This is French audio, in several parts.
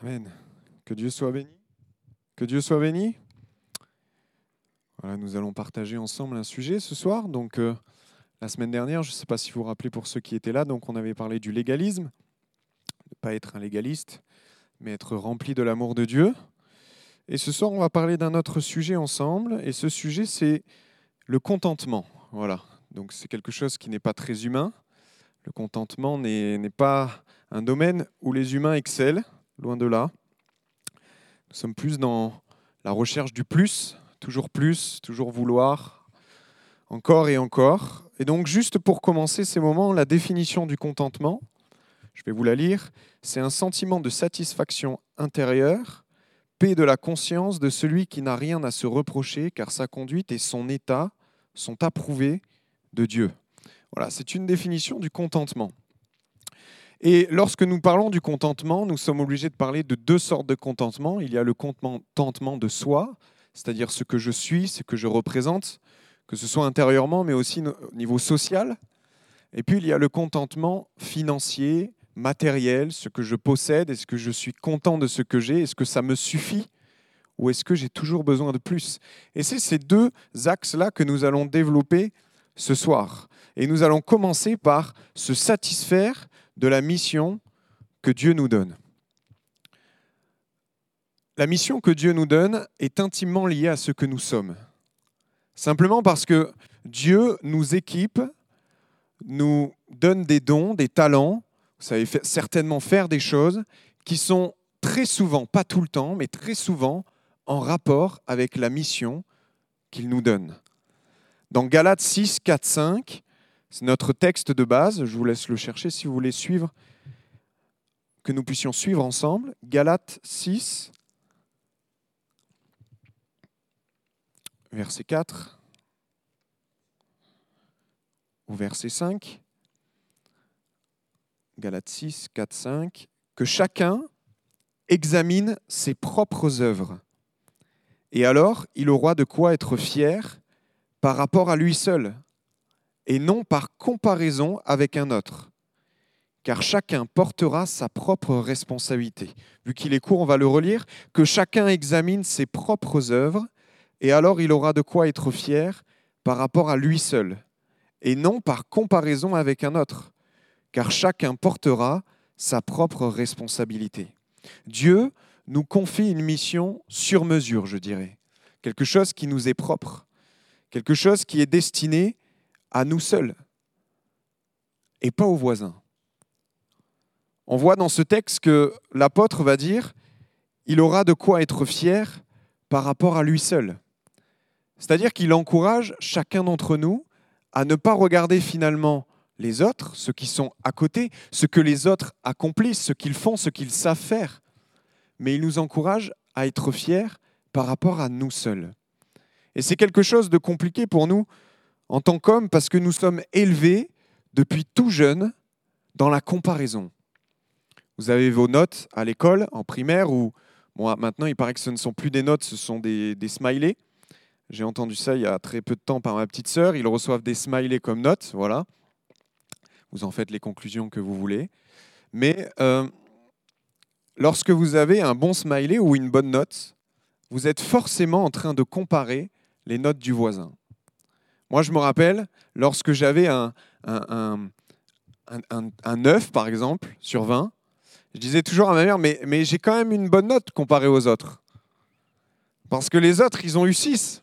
Amen. Que Dieu soit béni. Que Dieu soit béni. Voilà, nous allons partager ensemble un sujet ce soir. Donc, euh, la semaine dernière, je ne sais pas si vous vous rappelez pour ceux qui étaient là, donc on avait parlé du légalisme, ne pas être un légaliste, mais être rempli de l'amour de Dieu. Et ce soir, on va parler d'un autre sujet ensemble. Et ce sujet, c'est le contentement. Voilà. Donc, c'est quelque chose qui n'est pas très humain. Le contentement n'est pas un domaine où les humains excellent loin de là. Nous sommes plus dans la recherche du plus, toujours plus, toujours vouloir, encore et encore. Et donc, juste pour commencer ces moments, la définition du contentement, je vais vous la lire, c'est un sentiment de satisfaction intérieure, paix de la conscience de celui qui n'a rien à se reprocher, car sa conduite et son état sont approuvés de Dieu. Voilà, c'est une définition du contentement. Et lorsque nous parlons du contentement, nous sommes obligés de parler de deux sortes de contentement. Il y a le contentement de soi, c'est-à-dire ce que je suis, ce que je représente, que ce soit intérieurement, mais aussi au niveau social. Et puis il y a le contentement financier, matériel, ce que je possède, est-ce que je suis content de ce que j'ai, est-ce que ça me suffit ou est-ce que j'ai toujours besoin de plus Et c'est ces deux axes-là que nous allons développer ce soir. Et nous allons commencer par se satisfaire de la mission que Dieu nous donne. La mission que Dieu nous donne est intimement liée à ce que nous sommes. Simplement parce que Dieu nous équipe, nous donne des dons, des talents, vous savez certainement faire des choses qui sont très souvent, pas tout le temps, mais très souvent en rapport avec la mission qu'il nous donne. Dans Galates 6, 4, 5, c'est notre texte de base, je vous laisse le chercher si vous voulez suivre, que nous puissions suivre ensemble. Galates 6, verset 4 au verset 5. Galates 6, 4, 5. Que chacun examine ses propres œuvres. Et alors, il aura de quoi être fier par rapport à lui seul et non par comparaison avec un autre. Car chacun portera sa propre responsabilité. Vu qu'il est court, on va le relire. Que chacun examine ses propres œuvres, et alors il aura de quoi être fier par rapport à lui seul, et non par comparaison avec un autre. Car chacun portera sa propre responsabilité. Dieu nous confie une mission sur mesure, je dirais. Quelque chose qui nous est propre. Quelque chose qui est destiné à nous seuls et pas aux voisins. On voit dans ce texte que l'apôtre va dire, il aura de quoi être fier par rapport à lui seul. C'est-à-dire qu'il encourage chacun d'entre nous à ne pas regarder finalement les autres, ceux qui sont à côté, ce que les autres accomplissent, ce qu'ils font, ce qu'ils savent faire, mais il nous encourage à être fiers par rapport à nous seuls. Et c'est quelque chose de compliqué pour nous en tant qu'homme parce que nous sommes élevés depuis tout jeune dans la comparaison. Vous avez vos notes à l'école, en primaire, ou bon, maintenant il paraît que ce ne sont plus des notes, ce sont des, smileys. J'ai entendu ça il y a très peu de temps par ma petite sœur. Ils reçoivent des smileys comme notes, voilà. Vous en faites les conclusions que vous voulez. Mais euh, lorsque vous avez un bon smiley ou une bonne note, vous êtes forcément en train de comparer les notes du voisin. Moi, je me rappelle, lorsque j'avais un, un, 9, par exemple, sur 20, je disais toujours à ma mère, mais, mais j'ai quand même une bonne note comparée aux autres. Parce que les autres, ils ont eu 6.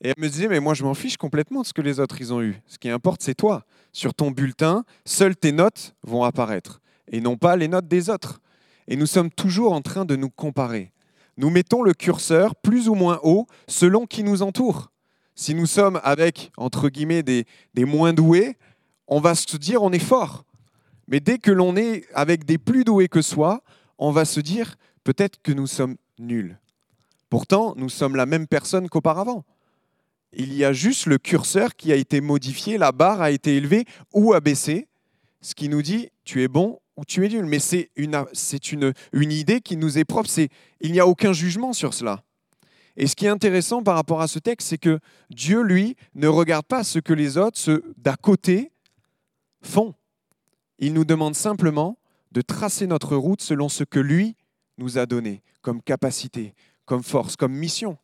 Et elle me disait, mais moi, je m'en fiche complètement de ce que les autres, ils ont eu. Ce qui importe, c'est toi. Sur ton bulletin, seules tes notes vont apparaître, et non pas les notes des autres. Et nous sommes toujours en train de nous comparer. Nous mettons le curseur plus ou moins haut selon qui nous entoure. Si nous sommes avec, entre guillemets, des, moins doués, on va se dire on est fort. Mais dès que l'on est avec des plus doués que soi, on va se dire peut-être que nous sommes nuls. Pourtant, nous sommes la même personne qu'auparavant. Il y a juste le curseur qui a été modifié, la barre a été élevée ou abaissée, ce qui nous dit tu es bon ou tu es nul. Mais c'est une, une, une idée qui nous est propre. Il n'y a aucun jugement sur cela. Et ce qui est intéressant par rapport à ce texte, c'est que Dieu, lui, ne regarde pas ce que les autres, ceux d'à côté, font. Il nous demande simplement de tracer notre route selon ce que lui nous a donné comme capacité, comme force, comme mission.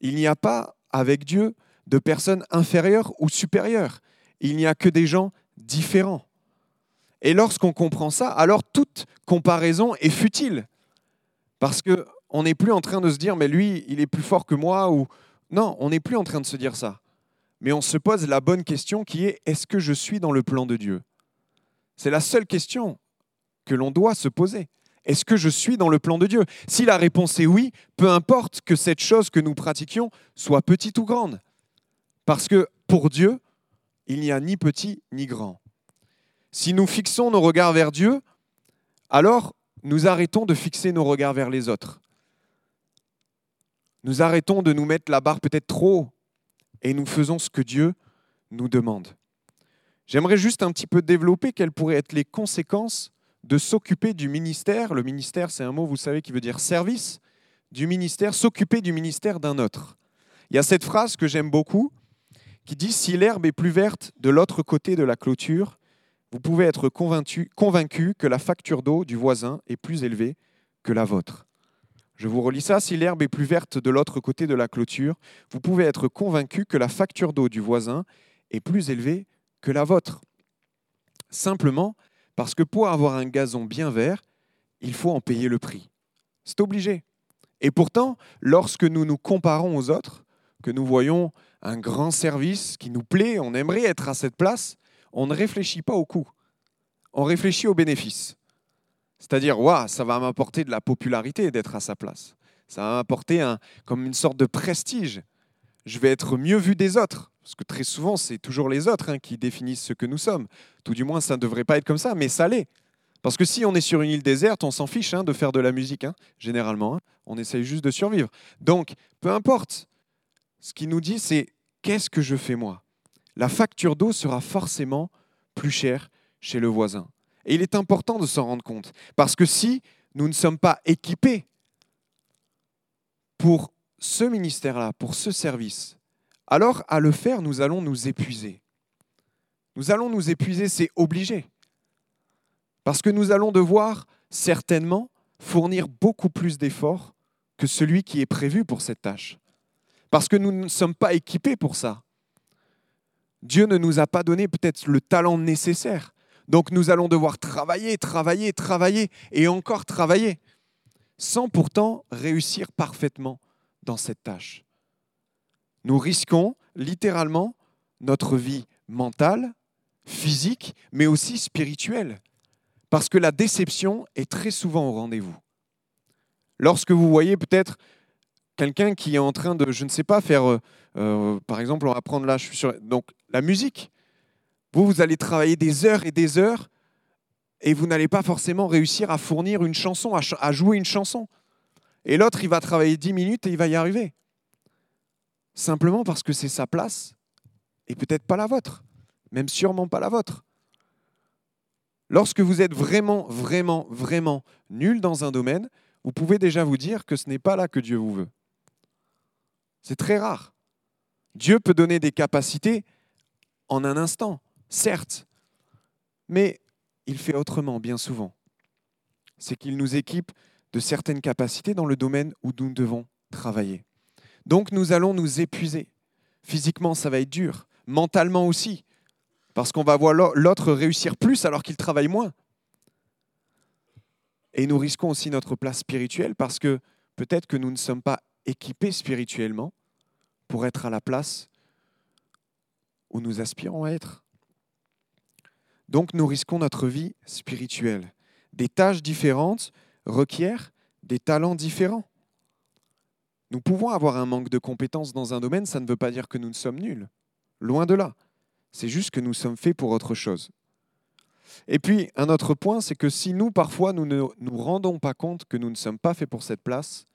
Il n'y a pas avec Dieu de personnes inférieures ou supérieures. Il n'y a que des gens différents. Et lorsqu'on comprend ça, alors toute comparaison est futile. Parce qu'on n'est plus en train de se dire, mais lui, il est plus fort que moi. Ou... Non, on n'est plus en train de se dire ça. Mais on se pose la bonne question qui est, est-ce que je suis dans le plan de Dieu? C'est la seule question que l'on doit se poser. Est-ce que je suis dans le plan de Dieu? Si la réponse est oui, peu importe que cette chose que nous pratiquions soit petite ou grande. Parce que pour Dieu, il n'y a ni petit ni grand. Si nous fixons nos regards vers Dieu, alors nous arrêtons de fixer nos regards vers les autres. Nous arrêtons de nous mettre la barre peut-être trop haut et nous faisons ce que Dieu nous demande. J'aimerais juste un petit peu développer quelles pourraient être les conséquences de s'occuper du ministère. Le ministère, c'est un mot, vous savez, qui veut dire service du ministère, s'occuper du ministère d'un autre. Il y a cette phrase que j'aime beaucoup qui dit Si l'herbe est plus verte de l'autre côté de la clôture, vous pouvez être convaincu, convaincu que la facture d'eau du voisin est plus élevée que la vôtre. Je vous relis ça. Si l'herbe est plus verte de l'autre côté de la clôture, vous pouvez être convaincu que la facture d'eau du voisin est plus élevée que la vôtre. Simplement parce que pour avoir un gazon bien vert, il faut en payer le prix. C'est obligé. Et pourtant, lorsque nous nous comparons aux autres, que nous voyons un grand service qui nous plaît, on aimerait être à cette place, on ne réfléchit pas au coût. On réfléchit aux bénéfices. C'est-à-dire, waouh, ça va m'apporter de la popularité d'être à sa place. Ça va m'apporter un, comme une sorte de prestige. Je vais être mieux vu des autres. Parce que très souvent, c'est toujours les autres hein, qui définissent ce que nous sommes. Tout du moins, ça ne devrait pas être comme ça, mais ça l'est. Parce que si on est sur une île déserte, on s'en fiche hein, de faire de la musique, hein, généralement. On essaye juste de survivre. Donc, peu importe. Ce qui nous dit, c'est qu'est-ce que je fais moi? La facture d'eau sera forcément plus chère chez le voisin. Et il est important de s'en rendre compte. Parce que si nous ne sommes pas équipés pour ce ministère-là, pour ce service, alors à le faire, nous allons nous épuiser. Nous allons nous épuiser, c'est obligé. Parce que nous allons devoir certainement fournir beaucoup plus d'efforts que celui qui est prévu pour cette tâche. Parce que nous ne sommes pas équipés pour ça. Dieu ne nous a pas donné peut-être le talent nécessaire. Donc nous allons devoir travailler, travailler, travailler et encore travailler, sans pourtant réussir parfaitement dans cette tâche nous risquons littéralement notre vie mentale, physique, mais aussi spirituelle. Parce que la déception est très souvent au rendez-vous. Lorsque vous voyez peut-être quelqu'un qui est en train de, je ne sais pas, faire, euh, euh, par exemple, on va prendre là, sur, donc la musique. Vous, vous allez travailler des heures et des heures et vous n'allez pas forcément réussir à fournir une chanson, à, jouer une chanson. Et l'autre, il va travailler dix minutes et il va y arriver simplement parce que c'est sa place et peut-être pas la vôtre, même sûrement pas la vôtre. Lorsque vous êtes vraiment, vraiment, vraiment nul dans un domaine, vous pouvez déjà vous dire que ce n'est pas là que Dieu vous veut. C'est très rare. Dieu peut donner des capacités en un instant, certes, mais il fait autrement bien souvent. C'est qu'il nous équipe de certaines capacités dans le domaine où nous devons travailler. Donc nous allons nous épuiser. Physiquement, ça va être dur. Mentalement aussi. Parce qu'on va voir l'autre réussir plus alors qu'il travaille moins. Et nous risquons aussi notre place spirituelle parce que peut-être que nous ne sommes pas équipés spirituellement pour être à la place où nous aspirons à être. Donc nous risquons notre vie spirituelle. Des tâches différentes requièrent des talents différents. Nous pouvons avoir un manque de compétences dans un domaine, ça ne veut pas dire que nous ne sommes nuls. Loin de là. C'est juste que nous sommes faits pour autre chose. Et puis, un autre point, c'est que si nous, parfois, nous ne nous rendons pas compte que nous ne sommes pas faits pour cette place,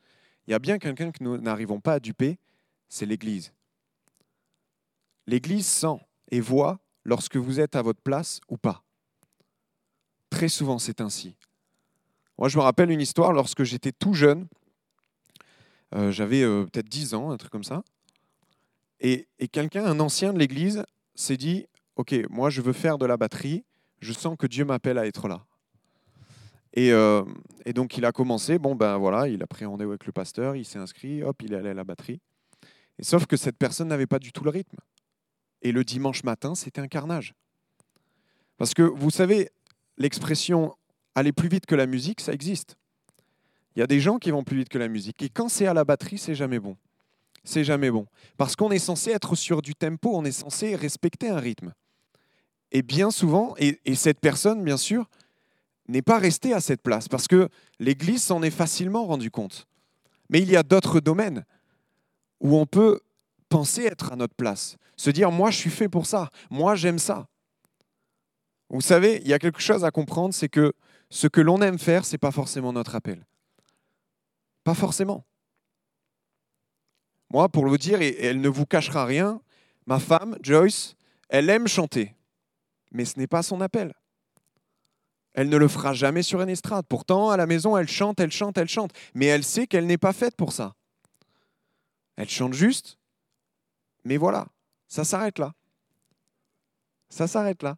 il y a bien quelqu'un que nous n'arrivons pas à duper, c'est l'Église. L'Église sent et voit lorsque vous êtes à votre place ou pas. Très souvent, c'est ainsi. Moi, je me rappelle une histoire lorsque j'étais tout jeune. Euh, j'avais euh, peut-être 10 ans, un truc comme ça. Et, quelqu'un, un ancien de l'Église, s'est dit, OK, moi je veux faire de la batterie, je sens que Dieu m'appelle à être là. Et, euh, et, donc il a commencé, bon ben voilà, il a pris rendez-vous avec le pasteur, il s'est inscrit, hop, il est allé à la batterie. Sauf que cette personne n'avait pas du tout le rythme. Et le dimanche matin, c'était un carnage. Parce que vous savez, l'expression aller plus vite que la musique, ça existe. Il y a des gens qui vont plus vite que la musique. Et quand c'est à la batterie, c'est jamais bon. C'est jamais bon. Parce qu'on est censé être sur du tempo, on est censé respecter un rythme. Et bien souvent, et, cette personne, bien sûr, n'est pas restée à cette place, parce que l'Église s'en est facilement rendu compte. Mais il y a d'autres domaines où on peut penser être à notre place, se dire, moi je suis fait pour ça, moi j'aime ça. Vous savez, il y a quelque chose à comprendre, c'est que ce que l'on aime faire, ce n'est pas forcément notre appel. Pas forcément. Moi, pour le dire, et elle ne vous cachera rien, ma femme, Joyce, elle aime chanter, mais ce n'est pas son appel. Elle ne le fera jamais sur une estrade. Pourtant, à la maison, elle chante, elle chante, elle chante, mais elle sait qu'elle n'est pas faite pour ça. Elle chante juste, mais voilà, ça s'arrête là. Ça s'arrête là.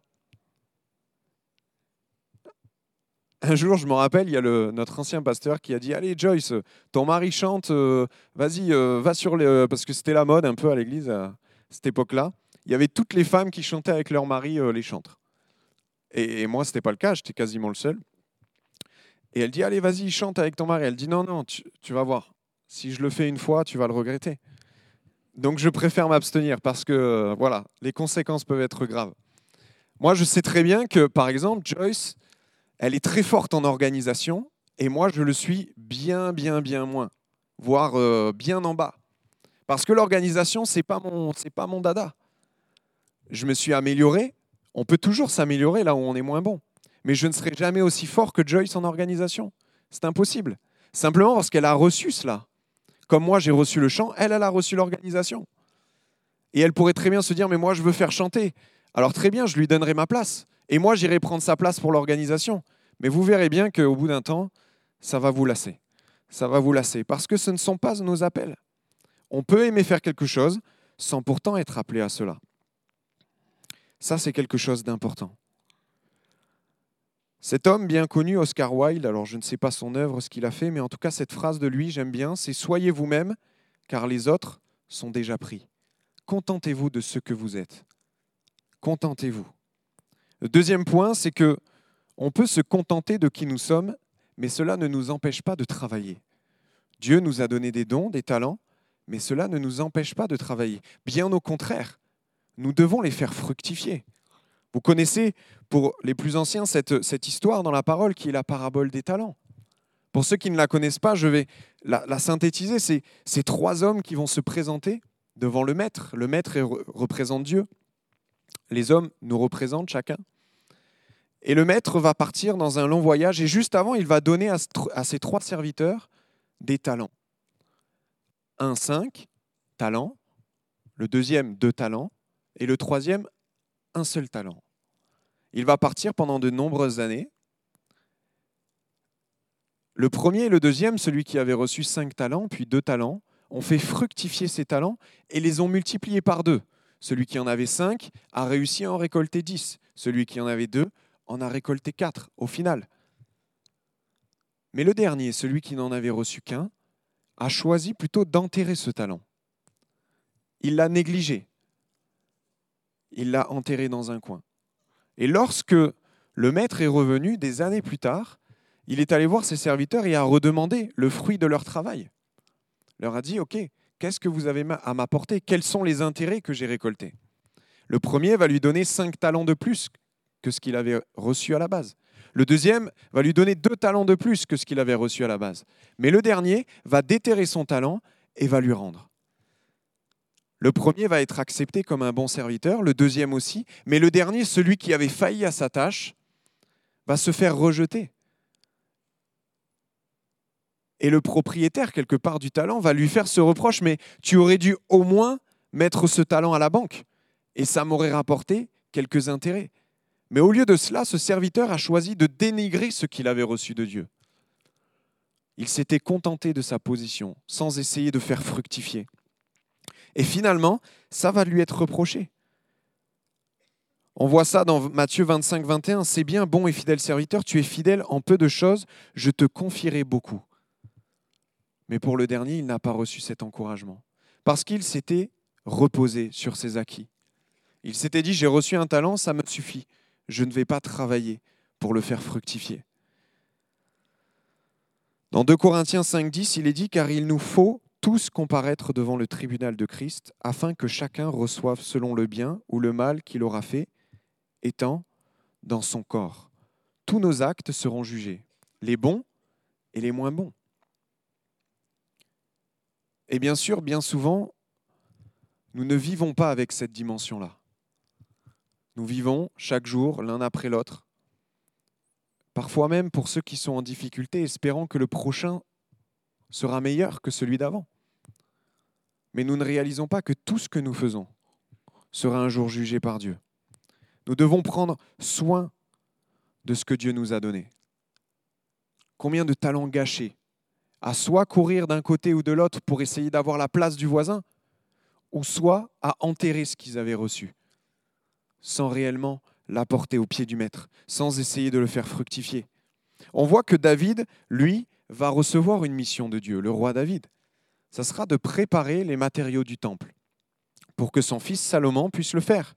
un jour, je me rappelle, il y a le, notre ancien pasteur qui a dit Allez, Joyce, ton mari chante, euh, vas-y, euh, va sur les. Parce que c'était la mode un peu à l'église à cette époque-là. Il y avait toutes les femmes qui chantaient avec leur mari euh, les chantres. Et, moi, ce n'était pas le cas, j'étais quasiment le seul. Et elle dit Allez, vas-y, chante avec ton mari. Elle dit Non, non, tu vas voir. Si je le fais une fois, tu vas le regretter. Donc, je préfère m'abstenir parce que, voilà, les conséquences peuvent être graves. Moi, je sais très bien que, par exemple, Joyce elle est très forte en organisation et moi, je le suis bien, bien, bien moins, voire euh, bien en bas. Parce que l'organisation, ce n'est pas, mon, pas mon dada. Je me suis amélioré. On peut toujours s'améliorer là où on est moins bon. Mais je ne serai jamais aussi fort que Joyce en organisation. C'est impossible. Simplement parce qu'elle a reçu cela. Comme moi, j'ai reçu le chant, elle, elle a reçu l'organisation. Et elle pourrait très bien se dire, mais moi, je veux faire chanter. Alors très bien, je lui donnerai ma place. Et moi, j'irai prendre sa place pour l'organisation. Mais vous verrez bien qu'au bout d'un temps, ça va vous lasser. Ça va vous lasser. Parce que ce ne sont pas nos appels. On peut aimer faire quelque chose sans pourtant être appelé à cela. Ça, c'est quelque chose d'important. Cet homme bien connu, Oscar Wilde, alors je ne sais pas son œuvre, ce qu'il a fait, mais en tout cas, cette phrase de lui, j'aime bien, c'est Soyez vous-même, car les autres sont déjà pris. Contentez-vous de ce que vous êtes. Contentez-vous. Le deuxième point, c'est que on peut se contenter de qui nous sommes, mais cela ne nous empêche pas de travailler. Dieu nous a donné des dons, des talents, mais cela ne nous empêche pas de travailler. Bien au contraire, nous devons les faire fructifier. Vous connaissez, pour les plus anciens, cette, histoire dans la parole qui est la parabole des talents. Pour ceux qui ne la connaissent pas, je vais la, synthétiser. C'est ces trois hommes qui vont se présenter devant le maître. Le maître représente Dieu. Les hommes nous représentent chacun. Et le maître va partir dans un long voyage et juste avant, il va donner à, ses trois serviteurs des talents. Un cinq talents, le deuxième deux talents et le troisième un seul talent. Il va partir pendant de nombreuses années. Le premier et le deuxième, celui qui avait reçu cinq talents, puis deux talents, ont fait fructifier ces talents et les ont multipliés par deux. Celui qui en avait cinq a réussi à en récolter dix. Celui qui en avait deux en a récolté quatre au final. Mais le dernier, celui qui n'en avait reçu qu'un, a choisi plutôt d'enterrer ce talent. Il l'a négligé. Il l'a enterré dans un coin. Et lorsque le maître est revenu des années plus tard, il est allé voir ses serviteurs et a redemandé le fruit de leur travail. Il leur a dit, OK, qu'est-ce que vous avez à m'apporter? Quels sont les intérêts que j'ai récoltés? Le premier va lui donner cinq talents de plus que ce qu'il avait reçu à la base. Le deuxième va lui donner deux talents de plus que ce qu'il avait reçu à la base. Mais le dernier va déterrer son talent et va lui rendre. Le premier va être accepté comme un bon serviteur, le deuxième aussi, mais le dernier, celui qui avait failli à sa tâche, va se faire rejeter. Et le propriétaire, quelque part, du talent va lui faire ce reproche, mais tu aurais dû au moins mettre ce talent à la banque, et ça m'aurait rapporté quelques intérêts. Mais au lieu de cela, ce serviteur a choisi de dénigrer ce qu'il avait reçu de Dieu. Il s'était contenté de sa position, sans essayer de faire fructifier. Et finalement, ça va lui être reproché. On voit ça dans Matthieu 25, 21. C'est bien, bon et fidèle serviteur, tu es fidèle en peu de choses, je te confierai beaucoup. Mais pour le dernier, il n'a pas reçu cet encouragement. Parce qu'il s'était reposé sur ses acquis. Il s'était dit, j'ai reçu un talent, ça me suffit. Je ne vais pas travailler pour le faire fructifier. Dans 2 Corinthiens 5, 10, il est dit, car il nous faut tous comparaître devant le tribunal de Christ, afin que chacun reçoive selon le bien ou le mal qu'il aura fait, étant dans son corps. Tous nos actes seront jugés, les bons et les moins bons. Et bien sûr, bien souvent, nous ne vivons pas avec cette dimension-là. Nous vivons chaque jour l'un après l'autre, parfois même pour ceux qui sont en difficulté, espérant que le prochain sera meilleur que celui d'avant. Mais nous ne réalisons pas que tout ce que nous faisons sera un jour jugé par Dieu. Nous devons prendre soin de ce que Dieu nous a donné. Combien de talents gâchés à soit courir d'un côté ou de l'autre pour essayer d'avoir la place du voisin, ou soit à enterrer ce qu'ils avaient reçu, sans réellement l'apporter au pied du maître, sans essayer de le faire fructifier. On voit que David, lui, va recevoir une mission de Dieu, le roi David. Ça sera de préparer les matériaux du temple pour que son fils Salomon puisse le faire.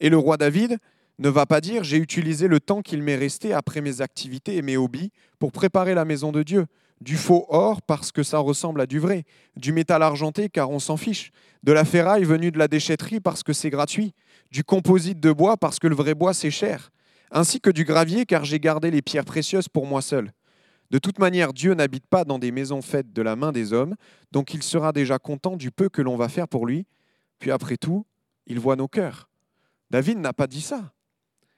Et le roi David ne va pas dire j'ai utilisé le temps qu'il m'est resté après mes activités et mes hobbies pour préparer la maison de Dieu. Du faux or parce que ça ressemble à du vrai, du métal argenté car on s'en fiche, de la ferraille venue de la déchetterie parce que c'est gratuit, du composite de bois parce que le vrai bois c'est cher, ainsi que du gravier car j'ai gardé les pierres précieuses pour moi seul. De toute manière, Dieu n'habite pas dans des maisons faites de la main des hommes, donc il sera déjà content du peu que l'on va faire pour lui, puis après tout, il voit nos cœurs. David n'a pas dit ça.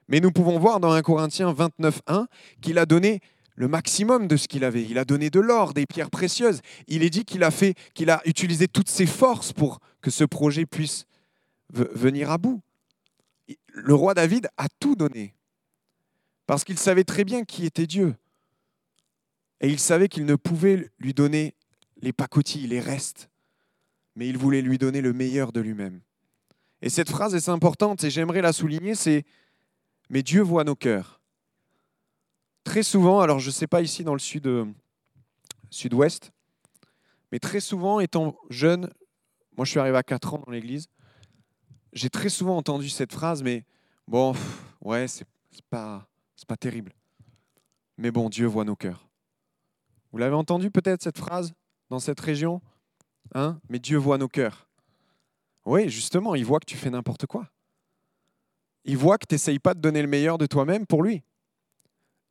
Mais nous pouvons voir dans 1 Corinthiens 29.1 qu'il a donné le maximum de ce qu'il avait. Il a donné de l'or, des pierres précieuses. Il est dit qu'il a fait, qu'il a utilisé toutes ses forces pour que ce projet puisse venir à bout. Le roi David a tout donné parce qu'il savait très bien qui était Dieu. Et il savait qu'il ne pouvait lui donner les pacotilles, les restes, mais il voulait lui donner le meilleur de lui-même. Et cette phrase est importante et j'aimerais la souligner, c'est Mais Dieu voit nos cœurs. Très souvent, alors je ne sais pas ici dans le euh, sud-ouest, mais très souvent, étant jeune, moi je suis arrivé à 4 ans dans l'église, j'ai très souvent entendu cette phrase, mais bon, ouais, c'est pas, pas terrible. Mais bon, Dieu voit nos cœurs. Vous l'avez entendu peut-être cette phrase dans cette région hein? Mais Dieu voit nos cœurs. Oui, justement, il voit que tu fais n'importe quoi. Il voit que tu n'essayes pas de donner le meilleur de toi-même pour lui.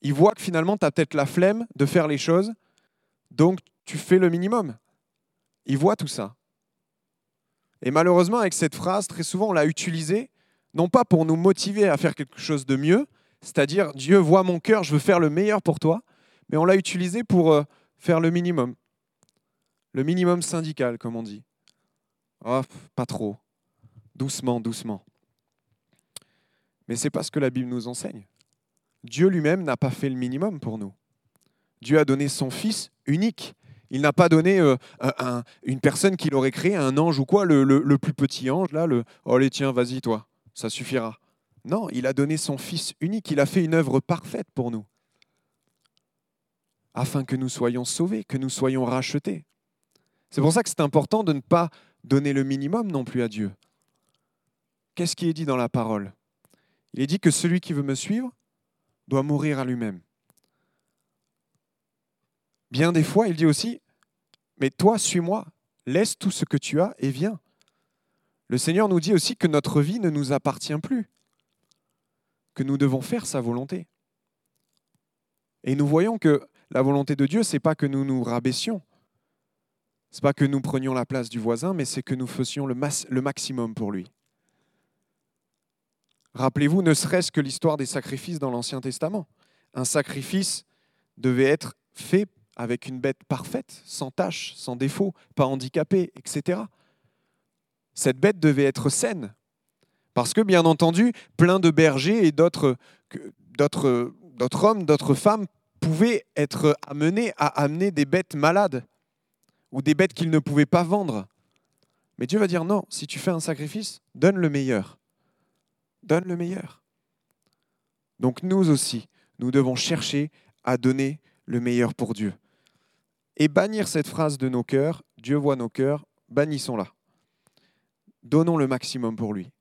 Il voit que finalement, tu as peut-être la flemme de faire les choses, donc tu fais le minimum. Il voit tout ça. Et malheureusement, avec cette phrase, très souvent, on l'a utilisée, non pas pour nous motiver à faire quelque chose de mieux, c'est-à-dire Dieu voit mon cœur, je veux faire le meilleur pour toi, mais on l'a utilisée pour euh, faire le minimum. Le minimum syndical, comme on dit. Oh, pas trop. Doucement, doucement. Mais c'est pas ce que la Bible nous enseigne. Dieu lui-même n'a pas fait le minimum pour nous. Dieu a donné son Fils unique. Il n'a pas donné euh, une personne qu'il aurait créé, un ange ou quoi, le, plus petit ange, là, le Oh les tiens, vas-y toi, ça suffira. Non, il a donné son Fils unique, il a fait une œuvre parfaite pour nous, afin que nous soyons sauvés, que nous soyons rachetés. C'est pour ça que c'est important de ne pas donner le minimum non plus à Dieu. Qu'est-ce qui est dit dans la parole? Il est dit que celui qui veut me suivre doit mourir à lui-même. Bien des fois, il dit aussi, mais toi, suis-moi, laisse tout ce que tu as et viens. Le Seigneur nous dit aussi que notre vie ne nous appartient plus, que nous devons faire sa volonté. Et nous voyons que la volonté de Dieu, ce n'est pas que nous nous rabaissions, n'est pas que nous prenions la place du voisin, mais c'est que nous faisions le, le maximum pour lui. Rappelez-vous, ne serait-ce que l'histoire des sacrifices dans l'Ancien Testament. Un sacrifice devait être fait avec une bête parfaite, sans tache, sans défaut, pas handicapée, etc. Cette bête devait être saine. Parce que, bien entendu, plein de bergers et d'autres hommes, d'autres femmes pouvaient être amenés à amener des bêtes malades ou des bêtes qu'il ne pouvait pas vendre. Mais Dieu va dire non, si tu fais un sacrifice, donne le meilleur. donne le meilleur. Donc nous aussi, nous devons chercher à donner le meilleur pour Dieu. Et bannir cette phrase de nos cœurs, Dieu voit nos cœurs, bannissons-la. Donnons le maximum pour lui.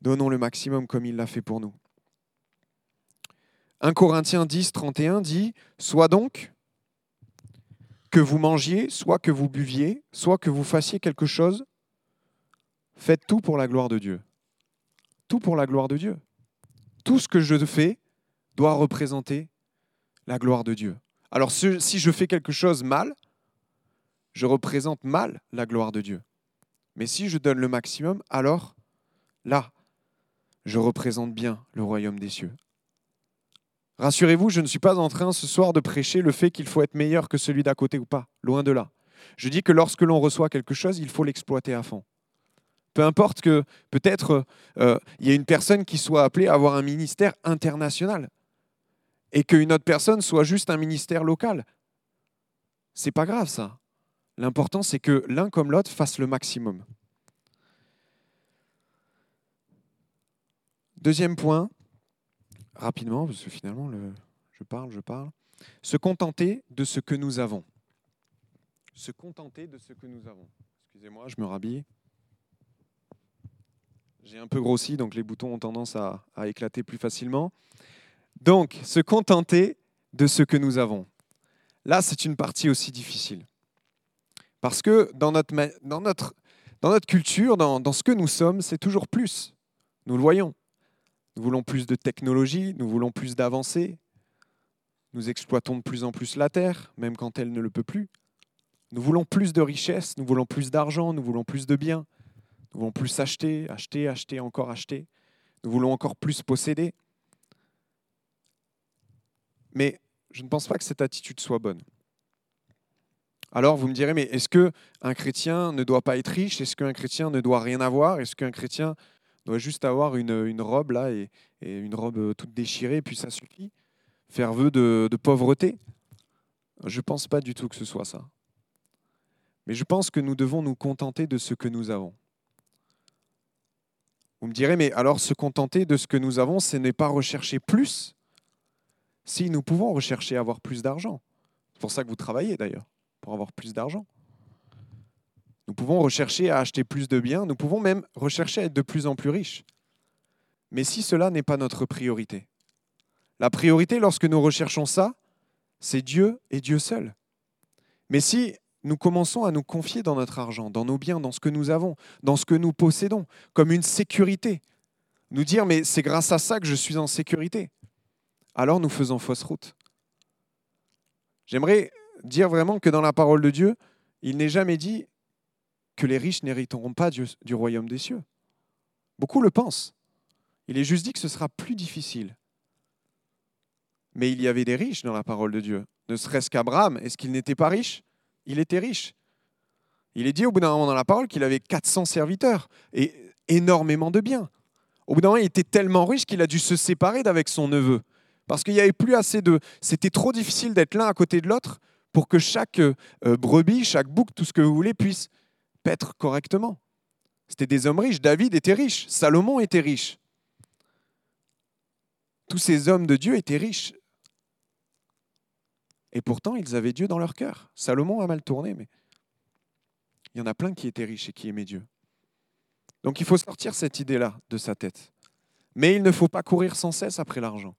Donnons le maximum comme il l'a fait pour nous. 1 Corinthiens 10, 31 dit, Soit donc que vous mangiez, soit que vous buviez, soit que vous fassiez quelque chose, faites tout pour la gloire de Dieu. Tout pour la gloire de Dieu. Tout ce que je fais doit représenter la gloire de Dieu. Alors si je fais quelque chose mal, je représente mal la gloire de Dieu. Mais si je donne le maximum, alors là, je représente bien le royaume des cieux. Rassurez-vous, je ne suis pas en train ce soir de prêcher le fait qu'il faut être meilleur que celui d'à côté ou pas, loin de là. Je dis que lorsque l'on reçoit quelque chose, il faut l'exploiter à fond. Peu importe que peut-être euh, il y ait une personne qui soit appelée à avoir un ministère international et qu'une autre personne soit juste un ministère local. C'est pas grave ça. L'important c'est que l'un comme l'autre fasse le maximum. Deuxième point, rapidement, parce que finalement, je parle, je parle. Se contenter de ce que nous avons. Se contenter de ce que nous avons. Excusez-moi, je me rhabille. J'ai un peu grossi, donc les boutons ont tendance à, éclater plus facilement. Donc, se contenter de ce que nous avons. Là, c'est une partie aussi difficile. Parce que dans notre culture, dans, dans ce que nous sommes, c'est toujours plus. Nous le voyons. Nous voulons plus de technologie, nous voulons plus d'avancées. Nous exploitons de plus en plus la terre, même quand elle ne le peut plus. Nous voulons plus de richesses, nous voulons plus d'argent, nous voulons plus de biens. Nous voulons plus acheter, acheter, acheter, encore acheter. Nous voulons encore plus posséder. Mais je ne pense pas que cette attitude soit bonne. Alors vous me direz, mais est-ce qu'un chrétien ne doit pas être riche? Est-ce qu'un chrétien ne doit rien avoir? Est-ce qu'un chrétien doit juste avoir une, robe là et, une robe euh, toute déchirée, puis ça suffit. Faire vœu de, de pauvreté? Je ne pense pas du tout que ce soit ça. Mais je pense que nous devons nous contenter de ce que nous avons. Vous me direz, mais alors se contenter de ce que nous avons, ce n'est pas rechercher plus? Si nous pouvons rechercher avoir plus d'argent. C'est pour ça que vous travaillez d'ailleurs, pour avoir plus d'argent. Nous pouvons rechercher à acheter plus de biens, nous pouvons même rechercher à être de plus en plus riches. Mais si cela n'est pas notre priorité, la priorité lorsque nous recherchons ça, c'est Dieu et Dieu seul. Mais si nous commençons à nous confier dans notre argent, dans nos biens, dans ce que nous avons, dans ce que nous possédons, comme une sécurité, nous dire mais c'est grâce à ça que je suis en sécurité, alors nous faisons fausse route. J'aimerais dire vraiment que dans la parole de Dieu, il n'est jamais dit que les riches n'hériteront pas du, royaume des cieux. Beaucoup le pensent. Il est juste dit que ce sera plus difficile. Mais il y avait des riches dans la parole de Dieu. Ne serait-ce qu'Abraham, est-ce qu'il n'était pas riche? Il était riche. Il est dit au bout d'un moment dans la parole qu'il avait 400 serviteurs et énormément de biens. Au bout d'un moment, il était tellement riche qu'il a dû se séparer d'avec son neveu. Parce qu'il n'y avait plus assez de... C'était trop difficile d'être l'un à côté de l'autre pour que chaque euh, brebis, chaque bouc, tout ce que vous voulez, puisse paître correctement. C'était des hommes riches. David était riche. Salomon était riche. Tous ces hommes de Dieu étaient riches. Et pourtant, ils avaient Dieu dans leur cœur. Salomon a mal tourné, mais il y en a plein qui étaient riches et qui aimaient Dieu. Donc il faut sortir cette idée-là de sa tête. Mais il ne faut pas courir sans cesse après l'argent.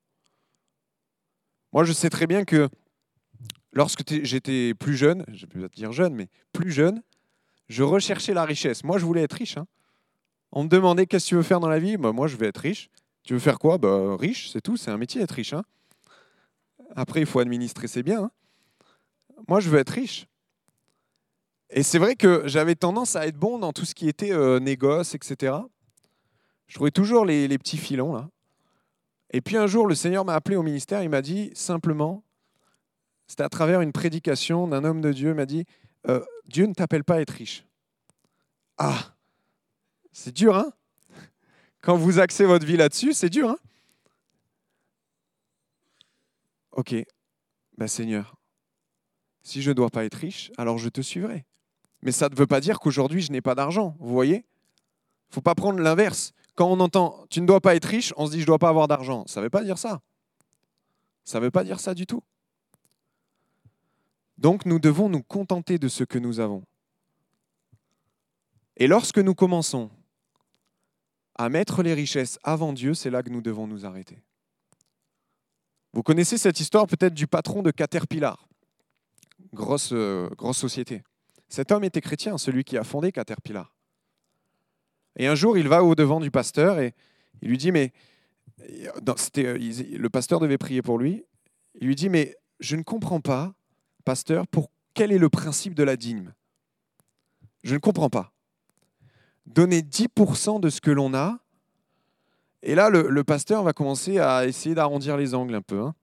Moi, je sais très bien que lorsque j'étais plus jeune, je vais pas dire jeune, mais plus jeune, je recherchais la richesse. Moi, je voulais être riche. Hein. On me demandait qu'est-ce que tu veux faire dans la vie? Bah, Moi, je veux être riche. Tu veux faire quoi? Bah, Riche, c'est tout. C'est un métier d'être riche. Hein. Après, il faut administrer ses biens. Hein. Moi, je veux être riche. Et c'est vrai que j'avais tendance à être bon dans tout ce qui était euh, négoce, etc. Je trouvais toujours les, les petits filons. là. Et puis un jour, le Seigneur m'a appelé au ministère. Il m'a dit simplement, c'était à travers une prédication d'un homme de Dieu, il m'a dit euh, Dieu ne t'appelle pas à être riche. Ah, c'est dur, hein? Quand vous axez votre vie là-dessus, c'est dur, hein? Ok, ben Seigneur, si je ne dois pas être riche, alors je te suivrai. Mais ça ne veut pas dire qu'aujourd'hui, je n'ai pas d'argent, vous voyez? Il faut pas prendre l'inverse. quand on entend tu ne dois pas être riche, on se dit je ne dois pas avoir d'argent. Ça ne veut pas dire ça. Ça ne veut pas dire ça du tout. Donc nous devons nous contenter de ce que nous avons. Et lorsque nous commençons à mettre les richesses avant Dieu, c'est là que nous devons nous arrêter. Vous connaissez cette histoire peut-être du patron de Caterpillar, grosse, euh, grosse société. Cet homme était chrétien, celui qui a fondé Caterpillar. Et un jour, il va au-devant du pasteur et il lui dit, mais euh, le pasteur devait prier pour lui. Il lui dit, mais je ne comprends pas, pasteur, pour quel est le principe de la dîme? Je ne comprends pas. Donner 10% de ce que l'on a et là, le, pasteur va commencer à essayer d'arrondir les angles un peu. Hein.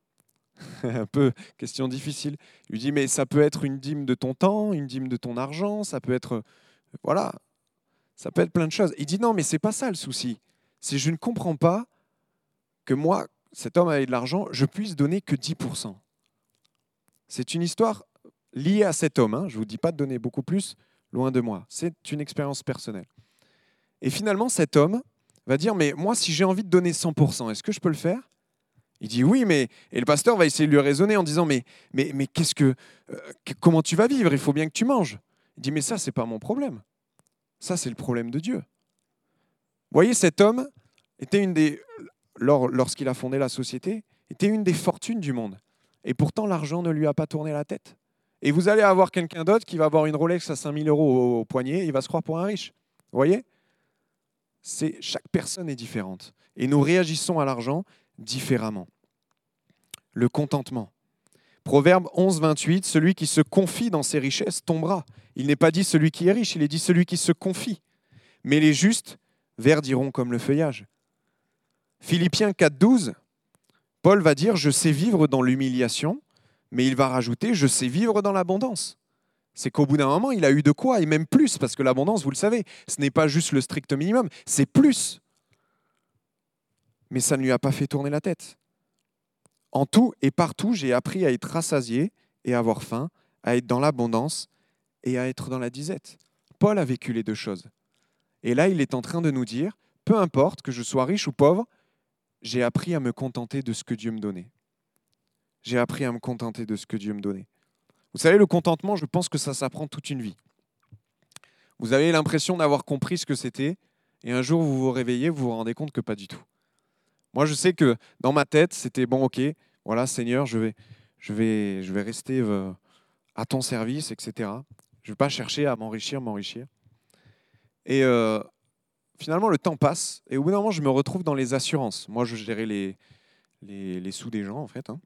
un peu question difficile. Il lui dit, mais ça peut être une dîme de ton temps, une dîme de ton argent, ça peut être... Voilà, ça peut être plein de choses. Il dit, non, mais c'est pas ça le souci. C'est je ne comprends pas que moi, cet homme avec de l'argent, je puisse donner que 10%. C'est une histoire liée à cet homme. Hein. Je ne vous dis pas de donner beaucoup plus, loin de moi. C'est une expérience personnelle. Et finalement, cet homme, va dire, mais moi, si j'ai envie de donner 100%, est-ce que je peux le faire? Il dit oui, mais... Et le pasteur va essayer de lui raisonner en disant, mais, mais, qu'est-ce que... Euh, comment tu vas vivre? Il faut bien que tu manges. Il dit, mais ça, c'est pas mon problème. Ça, c'est le problème de Dieu. Vous voyez, cet homme était une des... Lorsqu'il a fondé la société, était une des fortunes du monde. Et pourtant, l'argent ne lui a pas tourné la tête. Et vous allez avoir quelqu'un d'autre qui va avoir une Rolex à 5000 euros au poignet, et il va se croire pour un riche. Vous voyez? C'est chaque personne est différente et nous réagissons à l'argent différemment. Le contentement. Proverbe 11, 28, celui qui se confie dans ses richesses tombera. Il n'est pas dit celui qui est riche, il est dit celui qui se confie. Mais les justes verdiront comme le feuillage. Philippiens 4, 12, Paul va dire Je sais vivre dans l'humiliation, mais il va rajouter Je sais vivre dans l'abondance c'est qu'au bout d'un moment, il a eu de quoi, et même plus, parce que l'abondance, vous le savez, ce n'est pas juste le strict minimum, c'est plus. Mais ça ne lui a pas fait tourner la tête. En tout et partout, j'ai appris à être rassasié et à avoir faim, à être dans l'abondance et à être dans la disette. Paul a vécu les deux choses. Et là, il est en train de nous dire, peu importe que je sois riche ou pauvre, j'ai appris à me contenter de ce que Dieu me donnait. J'ai appris à me contenter de ce que Dieu me donnait. Vous savez, le contentement, je pense que ça s'apprend toute une vie. Vous avez l'impression d'avoir compris ce que c'était, et un jour vous vous réveillez, vous vous rendez compte que pas du tout. Moi, je sais que dans ma tête, c'était bon, ok, voilà, Seigneur, je vais, je vais, je vais rester euh, à ton service, etc. Je ne vais pas chercher à m'enrichir, m'enrichir. Et euh, finalement, le temps passe, et au bout d'un moment, je me retrouve dans les assurances. Moi, je gérais les, les, les sous des gens, en fait. Hein.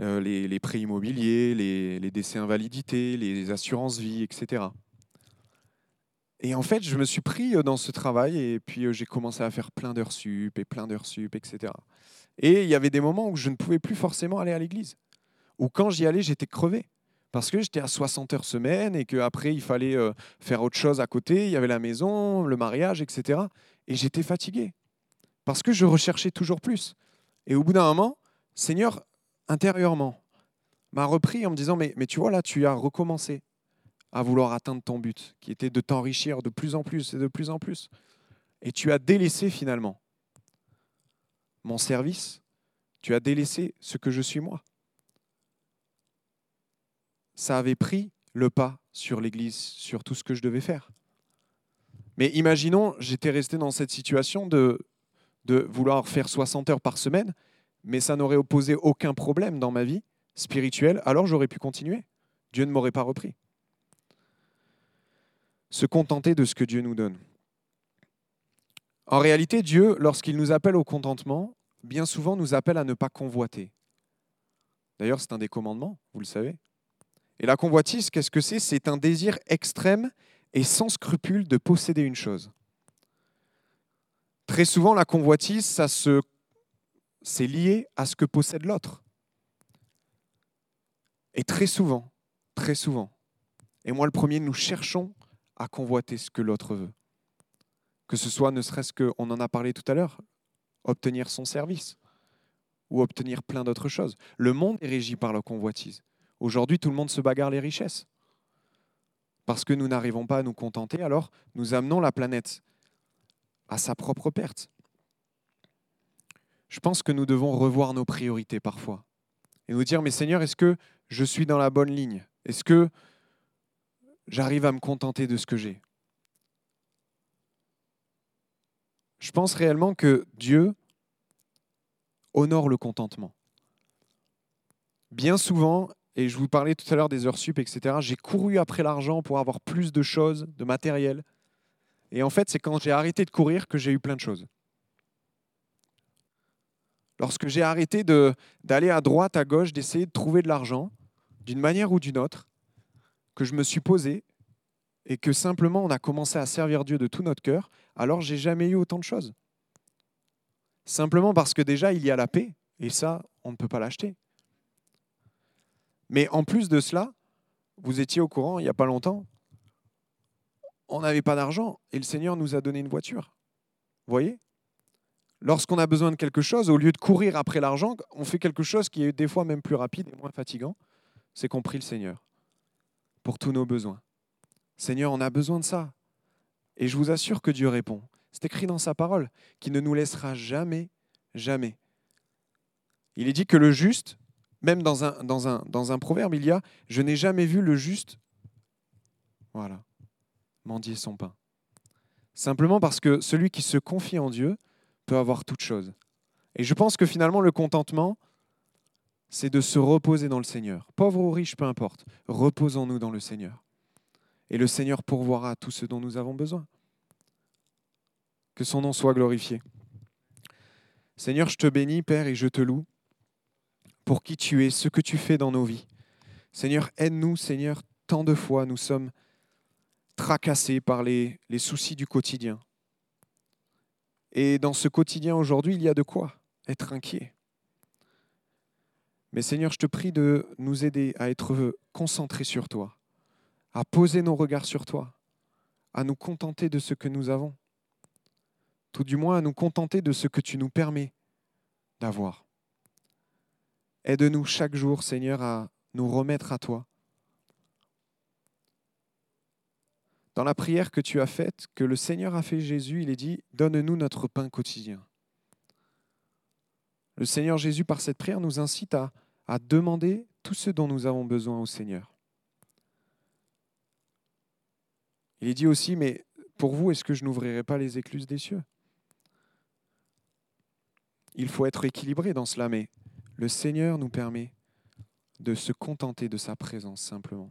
Euh, les, prêts immobiliers, les, décès invalidité, les assurances vie, etc. Et en fait, je me suis pris euh, dans ce travail et puis euh, j'ai commencé à faire plein d'heures sup et plein d'heures sup, etc. Et il y avait des moments où je ne pouvais plus forcément aller à l'église. Ou quand j'y allais, j'étais crevé. Parce que j'étais à 60 heures semaine et qu'après, il fallait faire autre chose à côté. Il y avait la maison, le mariage, etc. Et j'étais fatigué. Parce que je recherchais toujours plus. Et au bout d'un moment, Seigneur, intérieurement, m'a repris en me disant, mais, mais tu vois, là, tu as recommencé à vouloir atteindre ton but, qui était de t'enrichir de plus en plus et de plus en plus. Et tu as délaissé finalement mon service, tu as délaissé ce que je suis moi. Ça avait pris le pas sur l'Église, sur tout ce que je devais faire. Mais imaginons, j'étais resté dans cette situation de, vouloir faire 60 heures par semaine mais ça n'aurait opposé aucun problème dans ma vie spirituelle, alors j'aurais pu continuer. Dieu ne m'aurait pas repris. Se contenter de ce que Dieu nous donne. En réalité, Dieu, lorsqu'il nous appelle au contentement, bien souvent nous appelle à ne pas convoiter. D'ailleurs, c'est un des commandements, vous le savez. Et la convoitise, qu'est-ce que c'est? C'est un désir extrême et sans scrupule de posséder une chose. Très souvent, la convoitise, ça se c'est lié à ce que possède l'autre. Et très souvent, très souvent, et moi le premier, nous cherchons à convoiter ce que l'autre veut. Que ce soit, ne serait-ce qu'on en a parlé tout à l'heure, obtenir son service ou obtenir plein d'autres choses. Le monde est régi par la convoitise. Aujourd'hui, tout le monde se bagarre les richesses. Parce que nous n'arrivons pas à nous contenter, alors nous amenons la planète à sa propre perte. Je pense que nous devons revoir nos priorités parfois et nous dire, mais Seigneur, est-ce que je suis dans la bonne ligne? Est-ce que j'arrive à me contenter de ce que j'ai? Je pense réellement que Dieu honore le contentement. Bien souvent, et je vous parlais tout à l'heure des heures sup, etc., j'ai couru après l'argent pour avoir plus de choses, de matériel. Et en fait, c'est quand j'ai arrêté de courir que j'ai eu plein de choses. Lorsque j'ai arrêté d'aller à droite, à gauche, d'essayer de trouver de l'argent, d'une manière ou d'une autre, que je me suis posé et que simplement on a commencé à servir Dieu de tout notre cœur, alors j'ai jamais eu autant de choses. Simplement parce que déjà il y a la paix, et ça, on ne peut pas l'acheter. Mais en plus de cela, vous étiez au courant il n'y a pas longtemps, on n'avait pas d'argent et le Seigneur nous a donné une voiture. Vous voyez? Lorsqu'on a besoin de quelque chose, au lieu de courir après l'argent, on fait quelque chose qui est des fois même plus rapide et moins fatigant, c'est qu'on prie le Seigneur pour tous nos besoins. Seigneur, on a besoin de ça. Et je vous assure que Dieu répond. C'est écrit dans sa parole, qui ne nous laissera jamais, jamais. Il est dit que le juste, même dans un, proverbe, il y a Je n'ai jamais vu le juste, voilà, mendier son pain. Simplement parce que celui qui se confie en Dieu peut avoir toute chose. Et je pense que finalement, le contentement, c'est de se reposer dans le Seigneur. Pauvre ou riche, peu importe. Reposons-nous dans le Seigneur. Et le Seigneur pourvoira tout ce dont nous avons besoin. Que son nom soit glorifié. Seigneur, je te bénis, Père, et je te loue pour qui tu es, ce que tu fais dans nos vies. Seigneur, aide-nous, Seigneur, tant de fois nous sommes tracassés par les, soucis du quotidien. Et dans ce quotidien aujourd'hui, il y a de quoi être inquiet. Mais Seigneur, je te prie de nous aider à être concentrés sur toi, à poser nos regards sur toi, à nous contenter de ce que nous avons tout du moins à nous contenter de ce que tu nous permets d'avoir. Aide-nous chaque jour, Seigneur, à nous remettre à toi. Dans la prière que tu as faite, que le Seigneur a fait Jésus, il est dit, donne-nous notre pain quotidien. Le Seigneur Jésus, par cette prière, nous incite à, demander tout ce dont nous avons besoin au Seigneur. Il est dit aussi, mais pour vous, est-ce que je n'ouvrirai pas les écluses des cieux? Il faut être équilibré dans cela, mais le Seigneur nous permet de se contenter de sa présence simplement.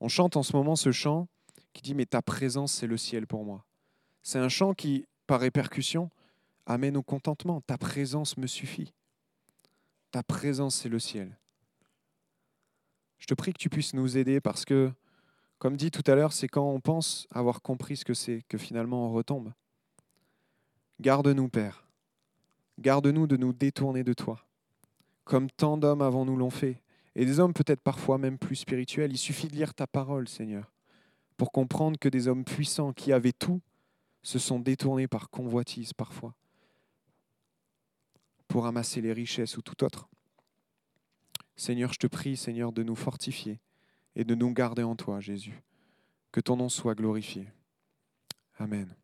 On chante en ce moment ce chant qui dit Mais ta présence, c'est le ciel pour moi. C'est un chant qui, par répercussion, amène au contentement. Ta présence me suffit. Ta présence, c'est le ciel. Je te prie que tu puisses nous aider parce que, comme dit tout à l'heure, c'est quand on pense avoir compris ce que c'est que finalement on retombe. Garde-nous, Père. Garde-nous de nous détourner de toi, comme tant d'hommes avant nous l'ont fait, et des hommes peut-être parfois même plus spirituels. Il suffit de lire ta parole, Seigneur, pour comprendre que des hommes puissants qui avaient tout se sont détournés par convoitise parfois, pour amasser les richesses ou tout autre. Seigneur, je te prie, Seigneur, de nous fortifier et de nous garder en toi, Jésus. Que ton nom soit glorifié. Amen.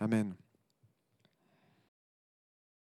Amen.